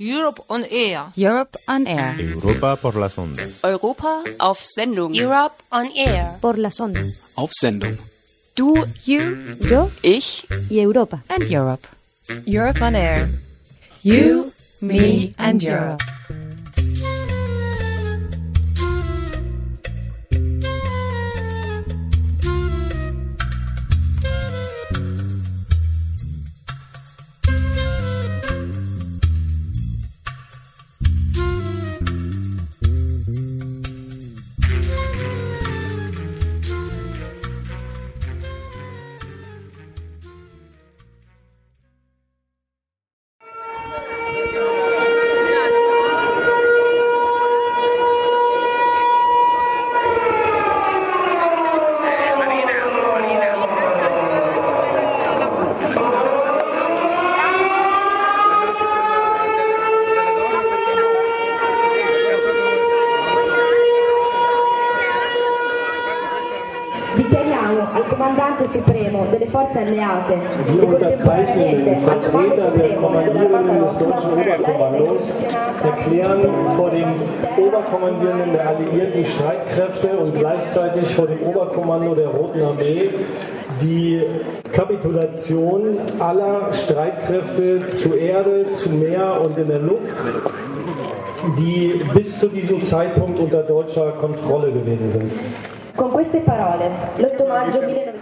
Europe on Air. Europe on Air. Europa por las ondas. Europa auf Sendung. Europe on Air. Por las ondas. Auf Sendung. Du, You, yo ich y Europa. And Europe. Europe on Air. You, me and Europe. Comandante Supremo delle Forze Alleate e contemporaneamente al Comando Vertreter der Supremo Kommandierenden des Rossa deutschen Oberkommandos erklären vor dem Oberkommandierenden der alliierten Streitkräfte und gleichzeitig vor dem Oberkommando der Roten Armee die Kapitulation aller Streitkräfte zu Erde, zu Meer und in der Luft, die bis zu diesem Zeitpunkt unter deutscher Kontrolle gewesen sind.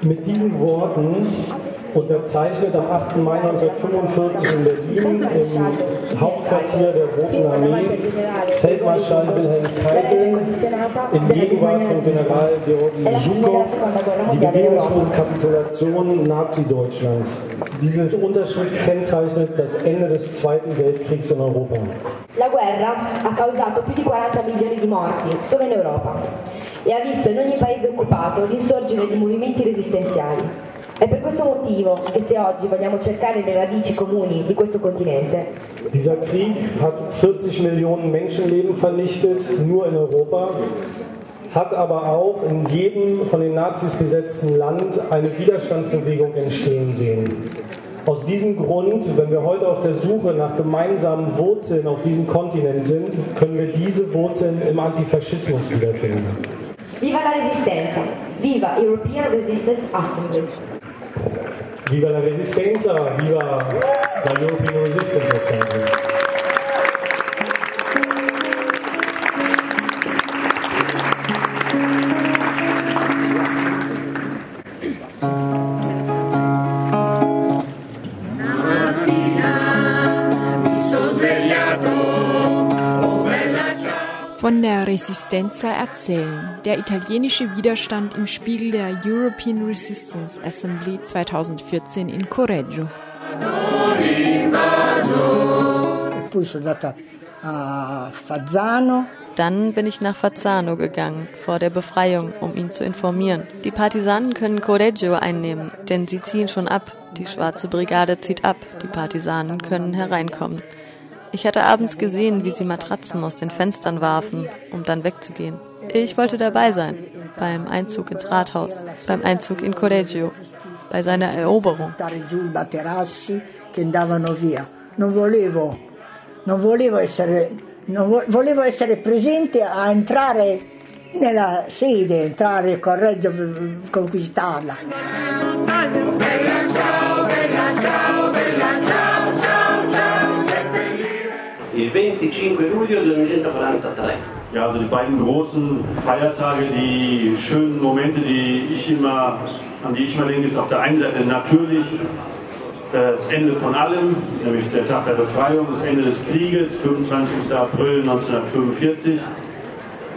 Mit diesen Worten unterzeichnet am 8. Mai 1945 in Berlin im Hauptquartier der Roten Armee Feldmarschall Wilhelm Keitel in Gegenwart von General Georgi Zhukow die bedingungslose Kapitulation Nazi-Deutschlands. Diese Unterschrift kennzeichnet das Ende des Zweiten Weltkriegs in Europa. La guerra ha causato più di 40 milioni di morti solo in Europa e ha visto in ogni paese occupato l'insorgere di movimenti resistenziali. È per questo motivo che se oggi vogliamo cercare le radici comuni di questo continente, Dieser Krieg hat 40 Millionen Menschenleben vernichtet, nur in Europa, hat aber auch in jedem von den Nazis besetzten Land eine Widerstandsbewegung entstehen sehen. Aus diesem Grund, wenn wir heute auf der Suche nach gemeinsamen Wurzeln auf diesem Kontinent sind, können wir diese Wurzeln im Antifaschismus wiederfinden. Viva la resistenza! Viva European Resistance Assembly! Viva la Resistenza, viva la European Resistance Assembly. Resistenza erzählen. Der italienische Widerstand im Spiegel der European Resistance Assembly 2014 in Correggio. Dann bin ich nach Fazzano gegangen, vor der Befreiung, um ihn zu informieren. Die Partisanen können Correggio einnehmen, denn sie ziehen schon ab. Die schwarze Brigade zieht ab, die Partisanen können hereinkommen. Ich hatte abends gesehen, wie sie Matratzen aus den Fenstern warfen, um dann wegzugehen. Ich wollte dabei sein, beim Einzug ins Rathaus, beim Einzug in Correggio, bei seiner Eroberung. Non volevo, non volevo essere, non vo- volevo essere presente a entrare nella sede, entrare a Correggio, v- conquistarla. 25 luglio del 1943. Ja, also die beiden großen Feiertage, die schönen Momente, die ich immer, an die ich immer denke, ist auf der einen Seite natürlich das Ende von allem, nämlich der Tag der Befreiung, das Ende des Krieges, 25. April 1945.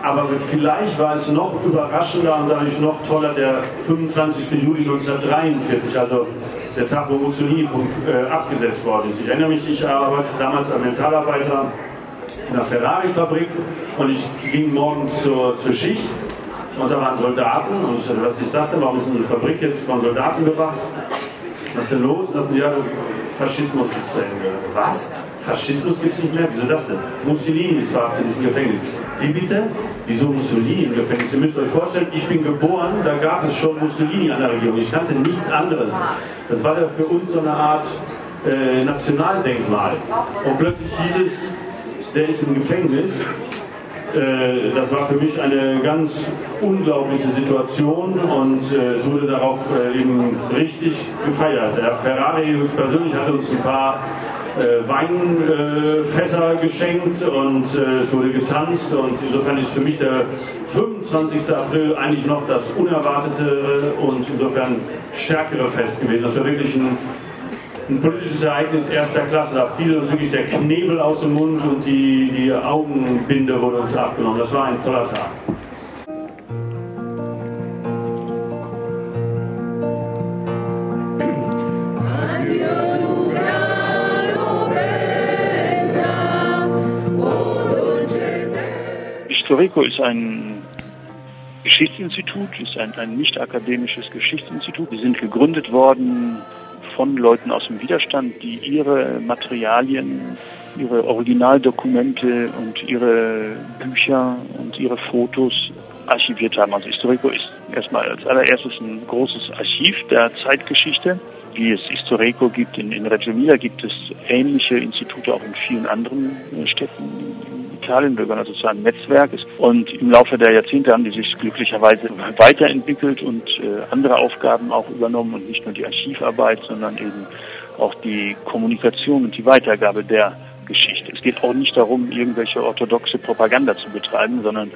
Aber vielleicht war es noch überraschender und dadurch noch toller der 25. Juli 1943, also der Tag, wo Mussolini äh, abgesetzt worden ist. Ich erinnere mich, ich arbeitete damals als Mentalarbeiter in einer Ferrari-Fabrik und ich ging morgens zur, zur Schicht und da waren Soldaten und ich sagte, was ist das denn? Warum ist denn die Fabrik jetzt von Soldaten bewacht? Was ist denn los? Und sagten, ja, Faschismus ist zu Ende. Was? Faschismus gibt es nicht mehr? Wieso das denn? Mussolini ist verhaftet in diesem Gefängnis. Wie bitte? Wieso Mussolini im Gefängnis? Ihr müsst euch vorstellen, ich bin geboren, da gab es schon Mussolini an der Regierung. Ich kannte nichts anderes. Das war ja für uns so eine Art äh, Nationaldenkmal. Und plötzlich hieß es, der ist im Gefängnis. Äh, das war für mich eine ganz unglaubliche Situation und äh, es wurde darauf äh, eben richtig gefeiert. Der Ferrari persönlich hat uns ein paar äh, Weinfässer geschenkt und äh, es wurde getanzt und insofern ist für mich der 25. April eigentlich noch das unerwartete und insofern stärkere Fest gewesen. Das war wirklich ein, ein politisches Ereignis erster Klasse. Da fiel uns wirklich der Knebel aus dem Mund und die, die Augenbinde wurde uns abgenommen. Das war ein toller Tag. Historico ist ein Geschichtsinstitut, ist ein, ein nicht akademisches Geschichtsinstitut. Wir sind gegründet worden von Leuten aus dem Widerstand, die ihre Materialien, ihre Originaldokumente und ihre Bücher und ihre Fotos archiviert haben. Also Historico ist erstmal als allererstes ein großes Archiv der Zeitgeschichte. Wie es Historico gibt in, in Reggio Emilia, gibt es ähnliche Institute auch in vielen anderen Städten Italien, wir gehören also zu einem Netzwerk. Und im Laufe der Jahrzehnte haben die sich glücklicherweise weiterentwickelt und äh, andere Aufgaben auch übernommen und nicht nur die Archivarbeit, sondern eben auch die Kommunikation und die Weitergabe der Geschichte. Es geht auch nicht darum, irgendwelche orthodoxe Propaganda zu betreiben, sondern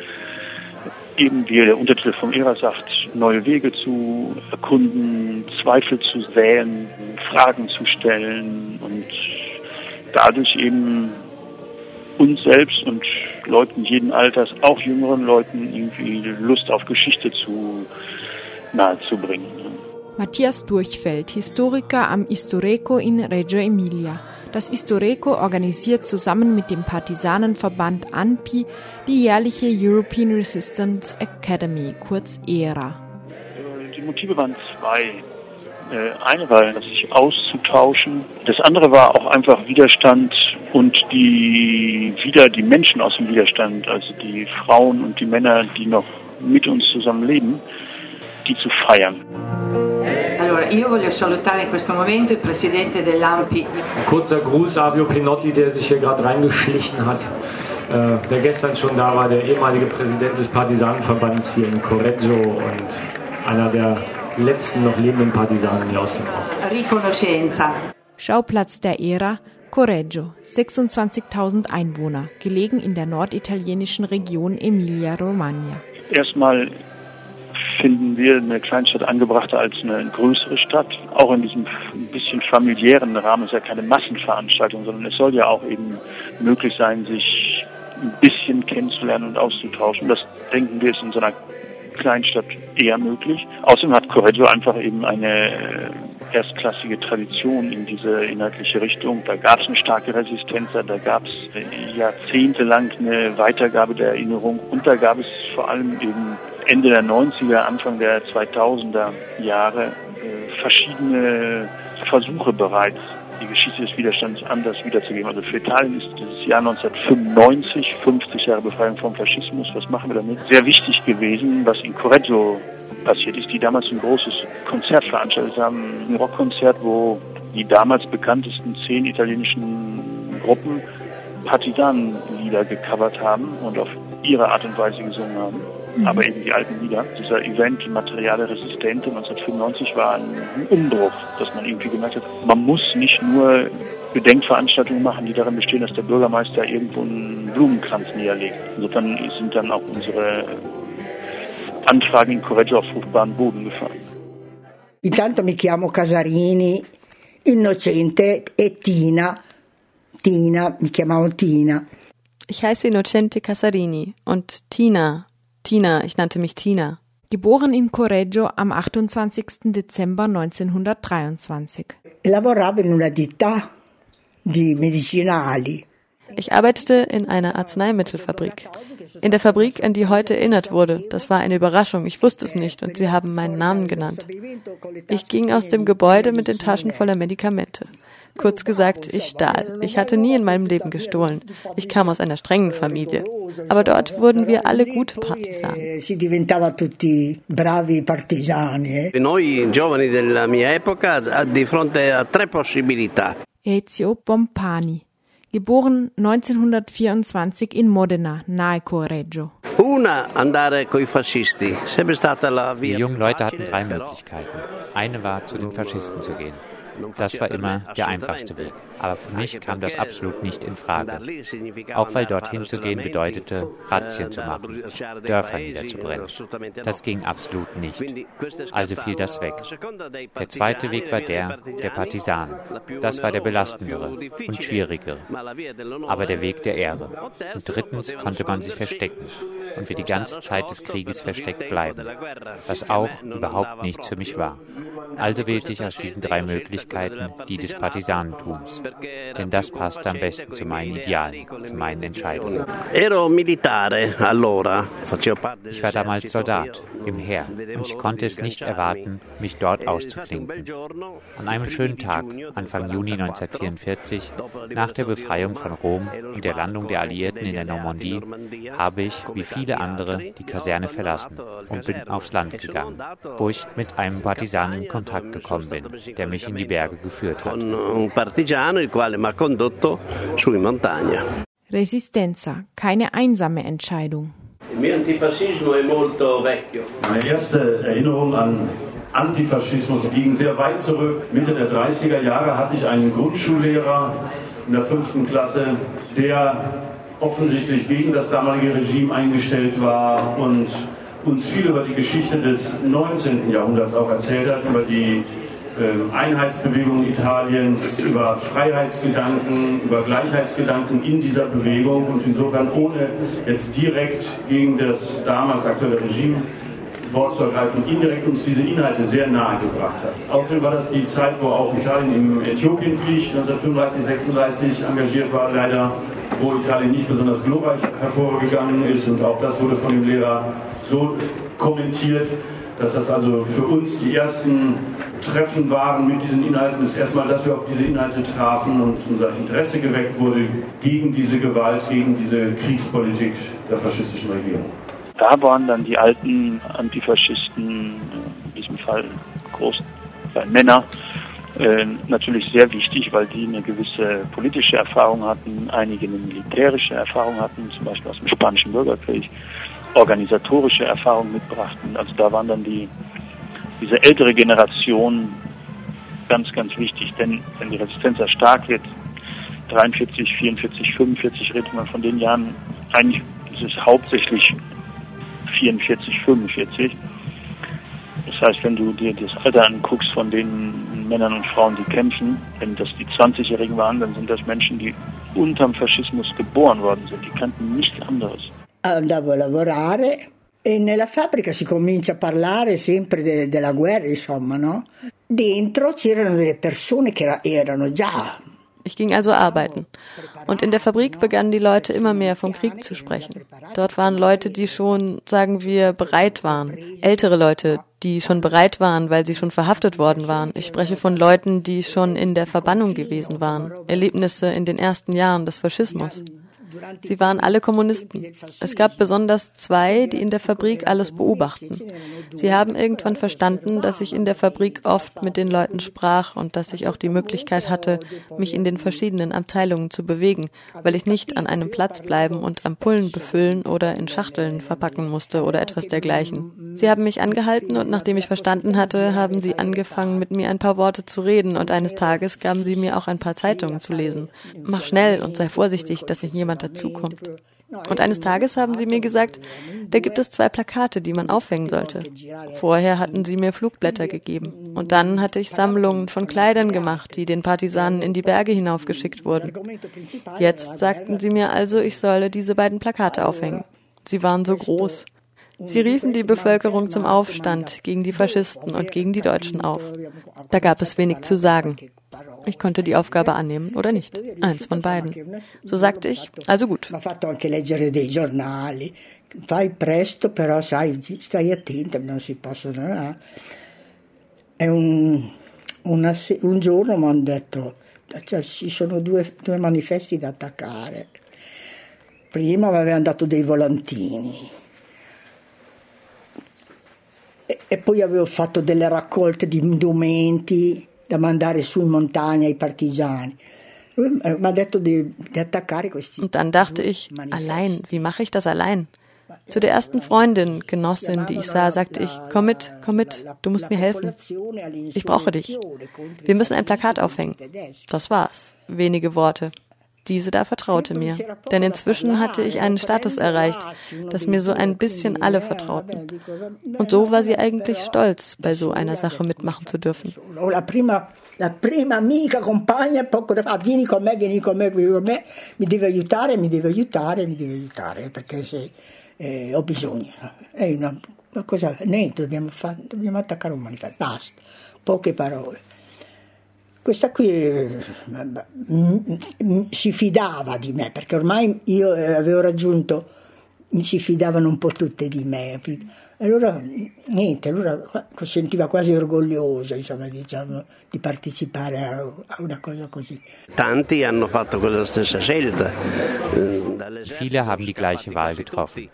eben, wie der Untertitel vom ERA sagt, neue Wege zu erkunden, Zweifel zu säen, Fragen zu stellen und dadurch eben uns selbst und Leuten jeden Alters, auch jüngeren Leuten, irgendwie Lust auf Geschichte zu nahezubringen. Matthias Durchfeld, Historiker am Istoreco in Reggio Emilia. Das Istoreco organisiert zusammen mit dem Partisanenverband ANPI die jährliche European Resistance Academy, kurz ERA. Die Motive waren zwei. Äh, eine war, sich auszutauschen. Das andere war auch einfach Widerstand und die wieder die Menschen aus dem Widerstand, also die Frauen und die Männer, die noch mit uns zusammen leben, die zu feiern. Allora, io voglio salutare in questo momento il presidente dell'AMPI. Kurzer Gruß, Abio Pinotti, der sich hier gerade reingeschlichen hat, äh, der gestern schon da war, der ehemalige Präsident des Partisanenverbands hier in Correggio und einer der letzten noch lebenden Partisanen hier aus dem Ort. Riconoscenza. Schauplatz der Ära Correggio, 26.000 Einwohner, gelegen in der norditalienischen Region Emilia-Romagna. Erstmal finden wir eine Kleinstadt angebrachter als eine größere Stadt. Auch in diesem ein bisschen familiären Rahmen ist ja keine Massenveranstaltung, sondern es soll ja auch eben möglich sein, sich ein bisschen kennenzulernen und auszutauschen. Das denken wir ist in so einer Kleinstadt eher möglich. Außerdem hat Correggio einfach eben eine erstklassige Tradition in diese inhaltliche Richtung. Da gab es eine starke Resistenz, da gab es äh, jahrzehntelang eine Weitergabe der Erinnerung und da gab es vor allem eben Ende der 90er, Anfang der 2000er Jahre äh, verschiedene Versuche bereits die Geschichte des Widerstands anders wiederzugeben. Also für Italien ist dieses Jahr 1995, 50 Jahre Befreiung vom Faschismus, was machen wir damit? Sehr wichtig gewesen, was in Correggio passiert ist, die damals ein großes Konzert veranstaltet haben, ein Rockkonzert, wo die damals bekanntesten zehn italienischen Gruppen Partisanenlieder gecovert haben und auf ihre Art und Weise gesungen haben mhm. aber eben die alten Lieder. Dieser Event Materiale Resistente 1995 war ein Umbruch, dass man irgendwie gemerkt hat, man muss nicht nur Gedenkveranstaltungen machen, die darin bestehen, dass der Bürgermeister irgendwo einen Blumenkranz niederlegt. Insofern sind dann auch unsere Anfragen in Correggio auf fruchtbaren Boden gefallen. Intanto mi chiamo Casarini, Innocente e Tina. Tina, mi chiamavo Tina. Ich heiße Innocente Casarini und Tina Tina, ich nannte mich Tina. Geboren in Correggio am 28. Dezember 1923. Lavoravo in una ditta di medicinali. Ich arbeitete in einer Arzneimittelfabrik. In der Fabrik, an die heute erinnert wurde. Das war eine Überraschung. Ich wusste es nicht und sie haben meinen Namen genannt. Ich ging aus dem Gebäude mit den Taschen voller Medikamente. Kurz gesagt, ich stahl. Ich hatte nie in meinem Leben gestohlen. Ich kam aus einer strengen Familie. Aber dort wurden wir alle gute Partisanen. Eh. Noi giovani della mia epoca di fronte a tre possibilità. Ezio Bompani, geboren 1924 in Modena, nahe Correggio. Die jungen Leute hatten drei Möglichkeiten. Eine war, zu den Faschisten zu gehen. Das war immer der einfachste Weg. Aber für mich kam das absolut nicht in Frage. Auch weil dorthin zu gehen bedeutete, Razzien zu machen, Dörfer niederzubrennen. Das ging absolut nicht. Also fiel das weg. Der zweite Weg war der der Partisanen. Das war der belastendere und schwierigere. Aber der Weg der Ehre. Und drittens konnte man sich verstecken und für die ganze Zeit des Krieges versteckt bleiben, was auch überhaupt nichts für mich war. Also wählte ich aus diesen drei Möglichkeiten die des Partisanentums, denn das passte am besten zu meinen Idealen, zu meinen Entscheidungen. Ich war damals Soldat im Heer und ich konnte es nicht erwarten, mich dort auszuklinken. An einem schönen Tag, Anfang Juni 1944, nach der Befreiung von Rom und der Landung der Alliierten in der Normandie, habe ich, wie viele andere, die Kaserne verlassen und bin aufs Land gegangen, wo ich mit einem Partisanen in Kontakt gekommen bin, der mich in die Berge geführt hat. Resistenza, keine einsame Entscheidung. Meine erste Erinnerung an Antifaschismus ging sehr weit zurück. Mitte der 30er Jahre hatte ich einen Grundschullehrer in der fünften Klasse, der offensichtlich gegen das damalige Regime eingestellt war und uns viel über die Geschichte des 19. Jahrhunderts auch erzählt hat, über die Einheitsbewegung Italiens, über Freiheitsgedanken, über Gleichheitsgedanken in dieser Bewegung und insofern ohne jetzt direkt gegen das damals aktuelle Regime Wort zu ergreifen, indirekt uns diese Inhalte sehr nahe gebracht hat. Außerdem war das die Zeit, wo auch Italien im Äthiopenkrieg 1935, 36 engagiert war, leider, wo Italien nicht besonders glorreich hervorgegangen ist und auch das wurde von dem Lehrer so kommentiert, dass das also für uns die ersten Treffen waren mit diesen Inhalten, ist erstmal, dass wir auf diese Inhalte trafen und unser Interesse geweckt wurde gegen diese Gewalt, gegen diese Kriegspolitik der faschistischen Regierung. Da waren dann die alten Antifaschisten, in diesem Fall großen Männer, äh, natürlich sehr wichtig, weil die eine gewisse politische Erfahrung hatten, einige eine militärische Erfahrung hatten, zum Beispiel aus dem Spanischen Bürgerkrieg, organisatorische Erfahrung mitbrachten. Also da waren dann die diese ältere Generation ganz, ganz wichtig, denn wenn die Resistenz sehr stark wird, 43, 44, 45 redet man von den Jahren, eigentlich ist es hauptsächlich 44, 45. Das heißt, wenn du dir das Alter anguckst von den Männern und Frauen, die kämpfen, wenn das die 20-Jährigen waren, dann sind das Menschen, die unterm Faschismus geboren worden sind. Die kannten nichts anderes. Andavo a lavorare e nella fabbrica si comincia a parlare sempre de, della guerra, insomma, no? Dentro c'erano delle persone che erano già Ich ging also arbeiten. Und in der Fabrik begannen die Leute immer mehr vom Krieg zu sprechen. Dort waren Leute, die schon, sagen wir, bereit waren. Ältere Leute, die schon bereit waren, weil sie schon verhaftet worden waren. Ich spreche von Leuten, die schon in der Verbannung gewesen waren. Erlebnisse in den ersten Jahren des Faschismus. Sie waren alle Kommunisten. Es gab besonders zwei, die in der Fabrik alles beobachten. Sie haben irgendwann verstanden, dass ich in der Fabrik oft mit den Leuten sprach und dass ich auch die Möglichkeit hatte, mich in den verschiedenen Abteilungen zu bewegen, weil ich nicht an einem Platz bleiben und Ampullen befüllen oder in Schachteln verpacken musste oder etwas dergleichen. Sie haben mich angehalten und nachdem ich verstanden hatte, haben sie angefangen, mit mir ein paar Worte zu reden und eines Tages gaben sie mir auch ein paar Zeitungen zu lesen. Mach schnell und sei vorsichtig, dass nicht jemand dazukommt. Und eines Tages haben sie mir gesagt, da gibt es zwei Plakate, die man aufhängen sollte. Vorher hatten sie mir Flugblätter gegeben. Und dann hatte ich Sammlungen von Kleidern gemacht, die den Partisanen in die Berge hinaufgeschickt wurden. Jetzt sagten sie mir also, ich solle diese beiden Plakate aufhängen. Sie waren so groß. Sie riefen die Bevölkerung zum Aufstand gegen die Faschisten und gegen die Deutschen auf. Da gab es wenig zu sagen. Ich konnte die Aufgabe annehmen oder nicht. Eins von beiden. So sagte ich, also gut. Fai presto, però stai attenta, non si possono. E un, giorno mi hanno detto, cioè, ci sono due, manifesti da attaccare. Prima mi avevano dato dei volantini e poi avevo fatto delle raccolte di indumenti da mandare su in montagna i partigiani. Und dann dachte ich, allein, wie mache ich das allein? Zu der ersten Freundin, Genossin, die ich sah, sagte ich, komm mit, komm mit, du musst mir helfen. Ich brauche dich. Wir müssen ein Plakat aufhängen. Das war's. Wenige Worte. Diese da vertraute mir, denn inzwischen hatte ich einen Status erreicht, dass mir so ein bisschen alle vertrauten. Und so war sie eigentlich stolz, bei so einer Sache mitmachen zu dürfen. La prima, la prima amica, compagna, poco da vieni con me, vieni con me, vieni con me, mi deve aiutare, mi deve aiutare, mi deve aiutare, perché se eh, ho bisogno. È una, una cosa, niente, dobbiamo, fare, dobbiamo attaccare un manifesto, basta, poche parole. Questa qui eh, si fidava di me, perché ormai io eh, avevo raggiunto, mi si fidavano un po' tutte di me. Allora, niente, allora si sentiva quasi orgogliosa, insomma, diciamo, di partecipare a, a, una cosa così. Tanti hanno fatto quella stessa scelta. Viele haben die gleiche Wahl getroffen.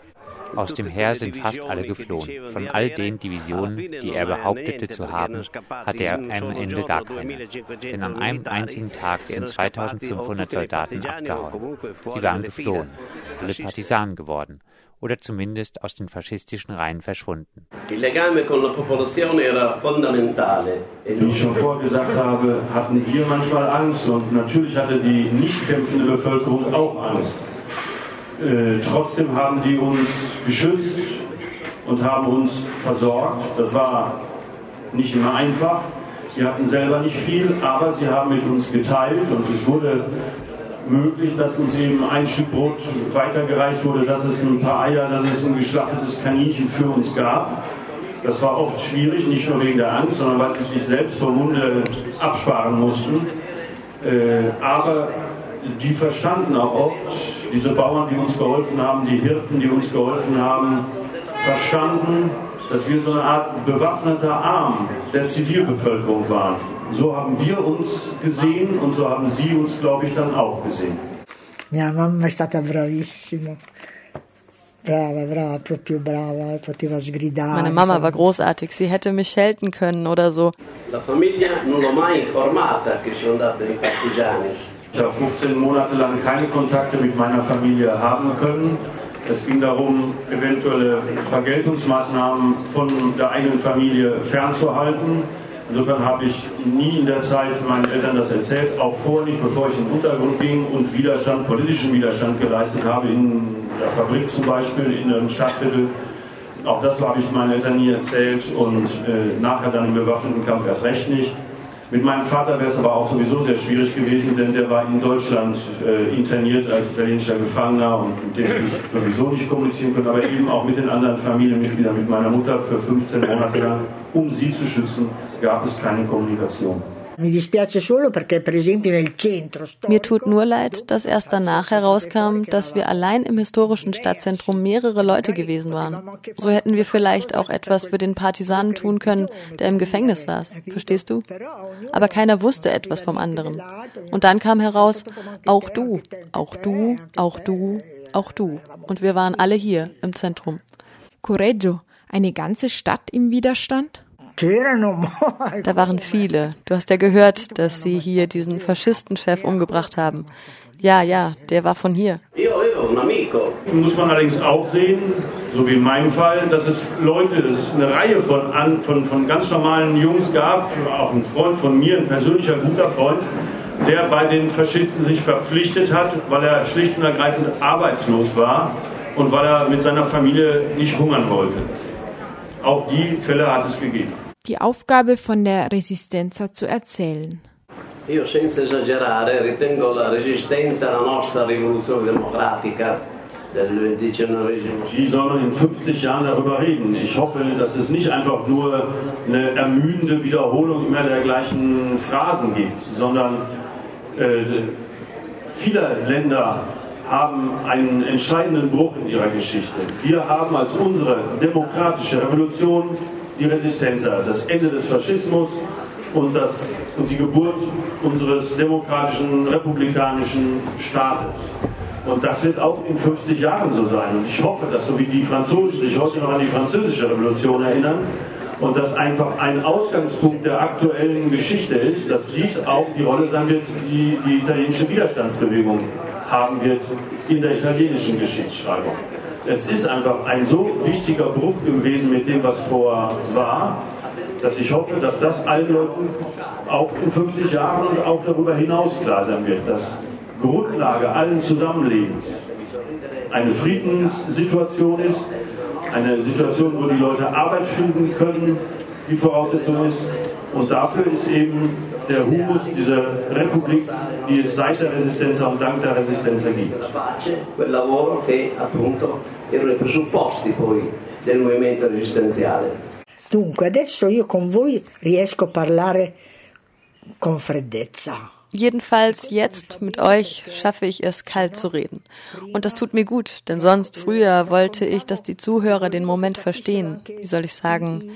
Aus dem Heer sind fast alle geflohen. Von all den Divisionen, die er behauptete zu haben, hatte er am Ende gar keine. Denn an einem einzigen Tag sind 2500 Soldaten abgehauen. Sie waren geflohen, alle Partisanen geworden oder zumindest aus den faschistischen Reihen verschwunden. Wie ich schon vorgesagt habe, hatten wir manchmal Angst und natürlich hatte die nicht kämpfende Bevölkerung auch Angst. Äh, trotzdem haben die uns geschützt und haben uns versorgt. Das war nicht immer einfach. Wir hatten selber nicht viel, aber sie haben mit uns geteilt und es wurde möglich, dass uns eben ein Stück Brot weitergereicht wurde, dass es ein paar Eier, dass es ein geschlachtetes Kaninchen für uns gab. Das war oft schwierig, nicht nur wegen der Angst, sondern weil sie sich selbst vom Munde absparen mussten. Äh, aber die verstanden auch oft, diese Bauern, die uns geholfen haben, die Hirten, die uns geholfen haben, verstanden, dass wir so eine Art bewaffneter Arm der Zivilbevölkerung waren. So haben wir uns gesehen und so haben sie uns, glaube ich, dann auch gesehen. Mia mamma è stata bravissima. Brava, brava, proprio brava, poteva sgridare. Meine Mama war großartig, sie hätte mich schelten können oder so. La famiglia non l'ho mai informata che sono andato ai partigiani. Ich habe 15 Monate lang keine Kontakte mit meiner Familie haben können. Es ging darum, eventuelle Vergeltungsmaßnahmen von der eigenen Familie fernzuhalten. Insofern habe ich nie in der Zeit meinen Eltern das erzählt, auch vorher nicht, bevor ich in den Untergrund ging und Widerstand, politischen Widerstand geleistet habe, in der Fabrik zum Beispiel, in einem Stadtviertel. Auch das habe ich meinen Eltern nie erzählt und äh, nachher dann im bewaffneten Kampf erst recht nicht. Mit meinem Vater wäre es aber auch sowieso sehr schwierig gewesen, denn der war in Deutschland äh, interniert als italienischer Gefangener und mit dem ich sowieso nicht kommunizieren können, aber eben auch mit den anderen Familienmitgliedern, mit meiner Mutter für 15 Monate lang, um sie zu schützen, gab es keine Kommunikation. Mir tut nur leid, dass erst danach herauskam, dass wir allein im historischen Stadtzentrum mehrere Leute gewesen waren. So hätten wir vielleicht auch etwas für den Partisanen tun können, der im Gefängnis saß. Verstehst du? Aber keiner wusste etwas vom anderen. Und dann kam heraus, auch du, auch du, auch du, auch du. Und wir waren alle hier im Zentrum. Correggio, eine ganze Stadt im Widerstand? Da waren viele. Du hast ja gehört, dass sie hier diesen Faschistenchef umgebracht haben. Ja, ja, der war von hier. Muss man allerdings auch sehen, so wie in meinem Fall, dass es Leute, dass es eine Reihe von, von, von ganz normalen Jungs gab, auch ein Freund von mir, ein persönlicher guter Freund, der bei den Faschisten sich verpflichtet hat, weil er schlicht und ergreifend arbeitslos war und weil er mit seiner Familie nicht hungern wollte. Auch die Fälle hat es gegeben die Aufgabe von der Resistenza zu erzählen. Io senza esagerare ritengo la resistenza la nostra rivoluzione democratica die sollen in 50 Jahren darüber reden. Ich hoffe, dass es nicht einfach nur eine ermüdende Wiederholung immer der gleichen Phrasen gibt, sondern äh, viele Länder haben einen entscheidenden Bruch in ihrer Geschichte. Wir haben als unsere demokratische Revolution die Resistenz, das Ende des Faschismus und, das, und die Geburt unseres demokratischen, republikanischen Staates. Und das wird auch in 50 Jahren so sein. Und ich hoffe, dass so wie die Franzosen sich heute noch an die französische Revolution erinnern, und das einfach ein Ausgangspunkt der aktuellen Geschichte ist, dass dies auch die Rolle sein wird, die die italienische Widerstandsbewegung haben wird in der italienischen Geschichtsschreibung. Es ist einfach ein so wichtiger Bruch gewesen mit dem, was vorher war, dass ich hoffe, dass das allen Leuten auch in 50 Jahren und auch darüber hinaus klar sein wird, dass Grundlage allen Zusammenlebens eine Friedenssituation ist, eine Situation, wo die Leute Arbeit finden können, die Voraussetzung ist. Und dafür ist eben der Humus dieser Republik, die es seit der Resistenza und dank der Resistenza gibt. Quel lavoro che appunto erano i presupposti poi del movimento resistenziale. Dunque, adesso io con voi riesco a parlare con freddezza. Jedenfalls jetzt mit euch schaffe ich es, kalt zu reden. Und das tut mir gut, denn sonst früher wollte ich, dass die Zuhörer den Moment verstehen. Wie soll ich sagen?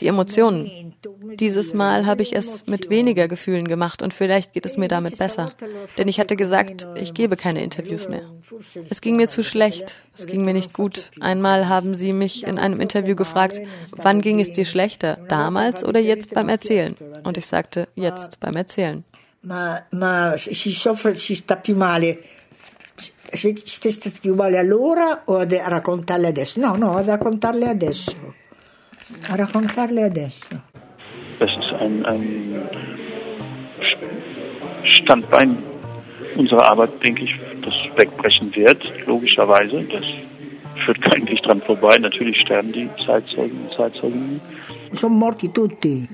Die Emotionen. Dieses Mal habe ich es mit weniger Gefühlen gemacht und vielleicht geht es mir damit besser. Denn ich hatte gesagt, ich gebe keine Interviews mehr. Es ging mir zu schlecht. Es ging mir nicht gut. Einmal haben sie mich in einem Interview gefragt, wann ging es dir schlechter? Damals oder jetzt beim Erzählen? Und ich sagte, jetzt beim Erzählen. Ma, ma si soffre, si sta più male. Si sta più male allora o a raccontarle adesso? No, no, a raccontarle adesso. A raccontarle adesso. Das ist ein, ein Standbein unserer Arbeit, denke ich, das wegbrechen wird, logischerweise. Das führt kein Weg dran vorbei. Natürlich sterben die Zeitzeugen und Zeitzeuginnen. Sono morti tutti.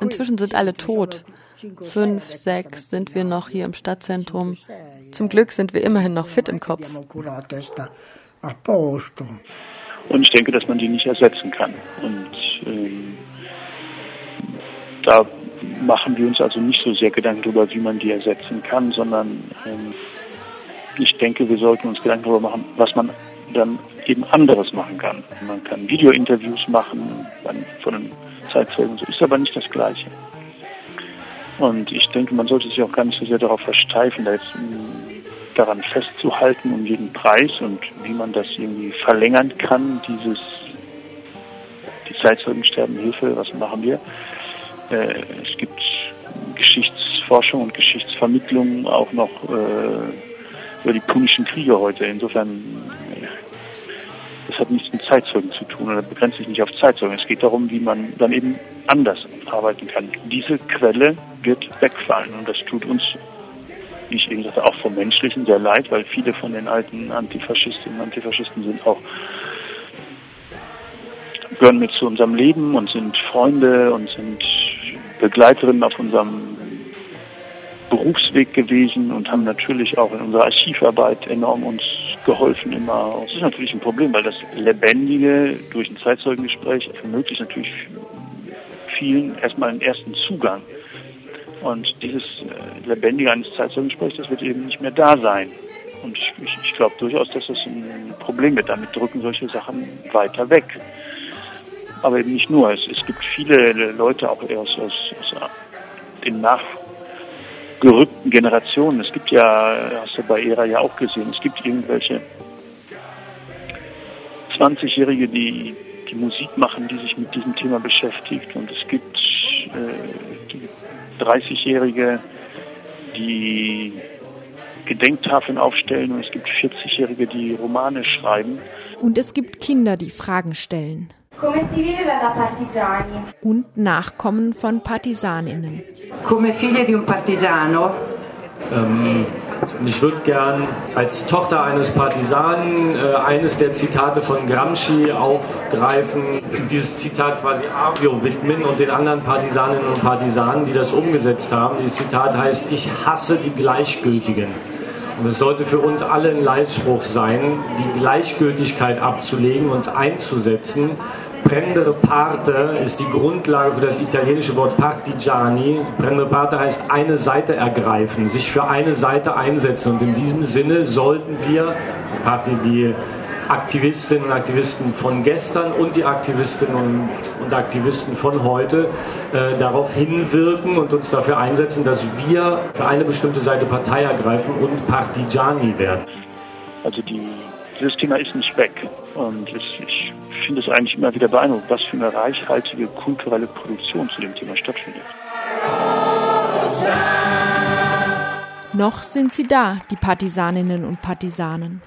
Inzwischen sind alle tot. Fünf, sechs sind wir noch hier im Stadtzentrum. Zum Glück sind wir immerhin noch fit im Kopf. Und ich denke, dass man die nicht ersetzen kann. Und ähm, da machen wir uns also nicht so sehr Gedanken darüber, wie man die ersetzen kann, sondern ähm, ich denke, wir sollten uns Gedanken darüber machen, was man dann eben anderes machen kann. Man kann Videointerviews machen von einem Zeitzeugen, so ist aber nicht das Gleiche. Und ich denke, man sollte sich auch gar nicht so sehr darauf versteifen, da jetzt mm, daran festzuhalten um jeden Preis und wie man das irgendwie verlängern kann, dieses die Zeitzeugensterbenhilfe, was machen wir? Äh, es gibt Geschichtsforschung und Geschichtsvermittlung auch noch äh, über die punischen Kriege heute. Insofern hat nichts mit Zeitzeugen zu tun oder begrenzt sich nicht auf Zeitzeugen. Es geht darum, wie man dann eben anders arbeiten kann. Diese Quelle wird wegfallen und das tut uns, wie ich eben sagte, auch vom Menschlichen sehr leid, weil viele von den alten Antifaschistinnen und Antifaschisten sind auch gehören mit zu unserem Leben und sind Freunde und sind Begleiterinnen auf unserem Berufsweg gewesen und haben natürlich auch in unserer Archivarbeit enorm uns geholfen immer. Das ist natürlich ein Problem, weil das Lebendige durch ein Zeitzeugengespräch ermöglicht natürlich vielen erstmal einen ersten Zugang. Und dieses äh, Lebendige eines Zeitzeugengesprächs, das wird eben nicht mehr da sein. Und ich, ich, ich glaube durchaus, dass das ein Problem wird. Damit drücken solche Sachen weiter weg. Aber eben nicht nur. Es, es gibt viele Leute auch aus, aus, aus den nachgerückten Generationen. Es gibt ja, hast du bei ERA ja auch gesehen, es gibt irgendwelche 20-Jährige, die die Musik machen, die sich mit diesem Thema beschäftigt. Und es gibt äh, die 30-Jährige, die Gedenktafeln aufstellen und es gibt 40-Jährige, die Romane schreiben. Und es gibt Kinder, die Fragen stellen. Und Nachkommen von Partisaninnen. Come figlie di un partigiano. Ähm, ich würde gern als Tochter eines Partisanen äh, eines der Zitate von Gramsci aufgreifen, dieses Zitat quasi Avio widmen und den anderen Partisaninnen und Partisanen, die das umgesetzt haben. Dieses Zitat heißt, ich hasse die Gleichgültigen. Und es sollte für uns alle ein Leitspruch sein, die Gleichgültigkeit abzulegen, uns einzusetzen Prendere parte ist die Grundlage für das italienische Wort partigiani. Prendere parte heißt eine Seite ergreifen, sich für eine Seite einsetzen. Und in diesem Sinne sollten wir, die Aktivistinnen und Aktivisten von gestern und die Aktivistinnen und, Aktivisten von heute äh, darauf hinwirken und uns dafür einsetzen, dass wir für eine bestimmte Seite Partei ergreifen und Partigiani werden. Also die, dieses Thema ist nicht weg. Und ich, ich finde es eigentlich immer wieder beeindruckend, was für eine reichhaltige kulturelle Produktion zu dem Thema stattfindet. Noch sind sie da, die Partisaninnen und Partisanen.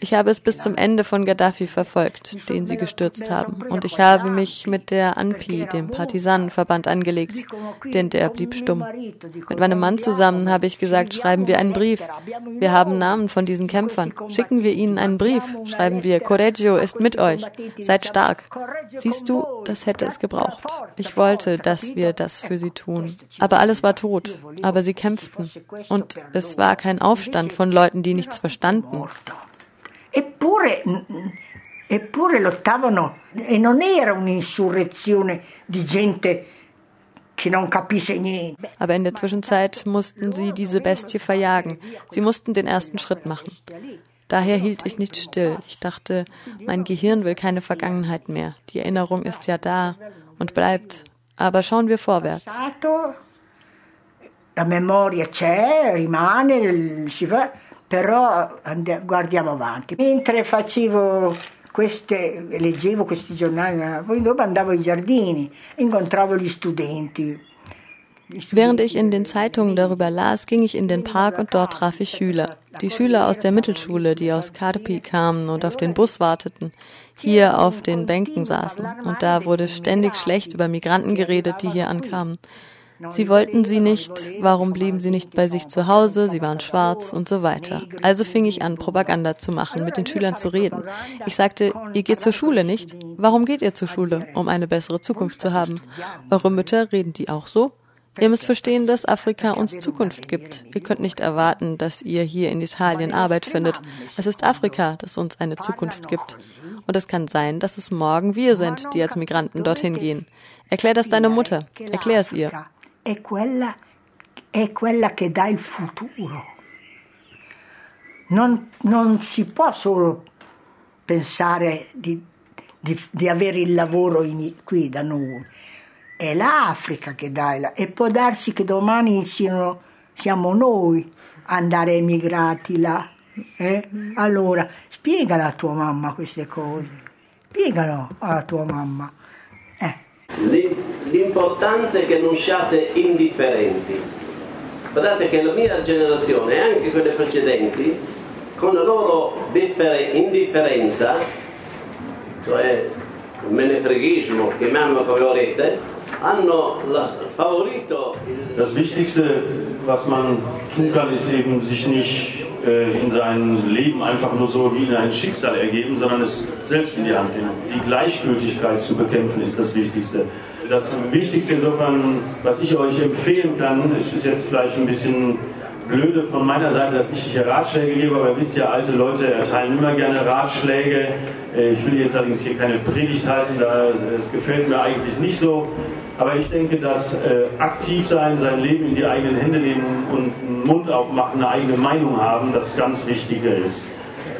Ich habe es bis zum Ende von Gaddafi verfolgt, den sie gestürzt haben. Und ich habe mich mit der ANPI, dem Partisanenverband, angelegt, denn der blieb stumm. Mit meinem Mann zusammen habe ich gesagt, schreiben wir einen Brief. Wir haben Namen von diesen Kämpfern. Schicken wir ihnen einen Brief. Schreiben wir, Correggio ist mit euch. Seid stark. Siehst du, das hätte es gebraucht. Ich wollte, dass wir das für sie tun. Aber alles war tot. Aber sie kämpften. Und es war kein Aufstand Widerstand von Leuten, die nichts verstanden. Eppure, eppure lottavano e non era un'insurrezione di gente aber in der Zwischenzeit mussten sie diese Bestie verjagen. Sie mussten den ersten Schritt machen. Daher hielt ich nicht still. Ich dachte, mein Gehirn will keine Vergangenheit mehr. Die Erinnerung ist ja da und bleibt. Aber schauen wir vorwärts la memoria c'è, rimane, si fa, però guardiamo avanti. Mentre facevo queste, leggevo questi giornali, poi dopo andavo ai giardini, incontravo gli studenti. Während ich in den Zeitungen darüber las, ging ich in den Park und dort traf ich Schüler. Die Schüler aus der Mittelschule, die aus Carpi kamen und auf den Bus warteten, hier auf den Bänken saßen. Und da wurde ständig schlecht über Migranten geredet, die hier ankamen. Sie wollten sie nicht, warum blieben sie nicht bei sich zu Hause, sie waren schwarz und so weiter. Also fing ich an, Propaganda zu machen, mit den Schülern zu reden. Ich sagte, ihr geht zur Schule nicht? Warum geht ihr zur Schule? Um eine bessere Zukunft zu haben. Eure Mütter reden die auch so? Ihr müsst verstehen, dass Afrika uns Zukunft gibt. Ihr könnt nicht erwarten, dass ihr hier in Italien Arbeit findet. Es ist Afrika, das uns eine Zukunft gibt. Und es kann sein, dass es morgen wir sind, die als Migranten dorthin gehen. Erklär das deiner Mutter. Erklär es ihr è quella, è quella che dà il futuro. Non, non si può solo pensare di, di, di avere il lavoro in, qui da noi, è l'Africa che dà, il, e può darsi che domani siano, siamo noi a andare emigrati là. Eh? Allora, spiega alla tua mamma queste cose, spiegalo alla tua mamma. L'importante è che non siate indifferenti. Guardate che la mia generazione e anche quelle precedenti, con la loro indifferenza, cioè il menefreghismo, chiamiamolo fra volete, hanno favorito. Das Wichtigste, was man tun kann, ist eben sich nicht äh, in sein Leben einfach nur so wie in ein Schicksal ergeben, sondern es selbst in die Hand nehmen. Die Gleichgültigkeit zu bekämpfen ist das Wichtigste. Das Wichtigste insofern, was ich euch empfehlen kann, ist, ist jetzt vielleicht ein bisschen blöde von meiner Seite, dass ich hier Ratschläge gebe, aber ihr wisst ja, alte Leute erteilen immer gerne Ratschläge. Äh, ich will jetzt allerdings hier keine Predigt halten, das gefällt mir eigentlich nicht so. Aber ich denke, dass äh, aktiv sein, sein Leben in die eigenen Hände nehmen und einen Mund aufmachen, eine eigene Meinung haben, das ganz Wichtige ist.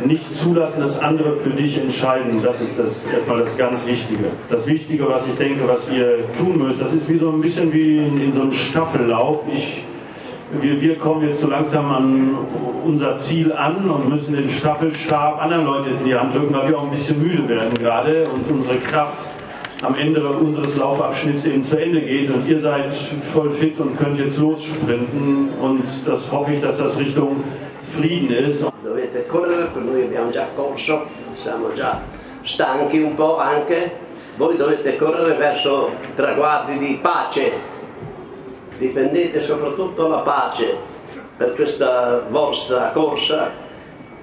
Nicht zulassen, dass andere für dich entscheiden, das ist das, erstmal das ganz Wichtige. Das Wichtige, was ich denke, was ihr tun müsst, das ist wie so ein bisschen wie in, in so einem Staffellauf. Ich, wir, wir kommen jetzt so langsam an unser Ziel an und müssen den Staffelstab anderen Leuten in die Hand drücken, weil wir auch ein bisschen müde werden gerade und unsere Kraft am Ende unseres Laufabschnitts eben zu Ende geht und ihr seid voll fit und könnt jetzt lossprinten und das hoffe ich, dass das Richtung Frieden ist. Dovete correre, noi abbiamo già corso, siamo già stanchi un po' anche, voi dovete correre verso traguardi di pace, difendete soprattutto la pace per questa vostra corsa,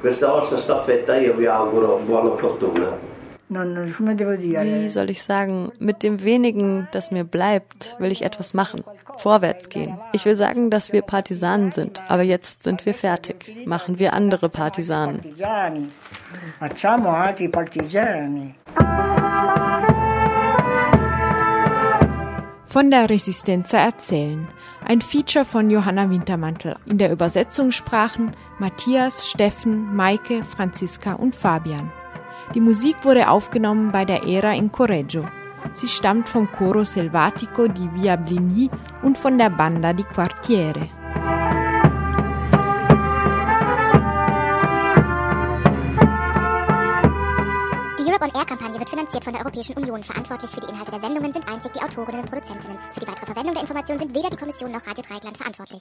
questa vostra staffetta, io vi auguro buona fortuna. Wie soll ich sagen, mit dem wenigen, das mir bleibt, will ich etwas machen, vorwärts gehen. Ich will sagen, dass wir Partisanen sind, aber jetzt sind wir fertig. Machen wir andere Partisanen. Von der Resistenza erzählen. Ein Feature von Johanna Wintermantel. In der Übersetzung sprachen Matthias, Steffen, Maike, Franziska und Fabian. Die Musik wurde aufgenommen bei der Ära in Correggio. Sie stammt vom Coro Selvatico di Via Bligny und von der Banda di Quartiere. Europe on Air Kampagne wird finanziert von der Europäischen Union. Verantwortlich für die Inhalte der Sendungen sind einzig die Autorinnen und Produzentinnen. Für die weitere Verwendung der Informationen sind weder die Kommission noch Radio Dreieckland verantwortlich.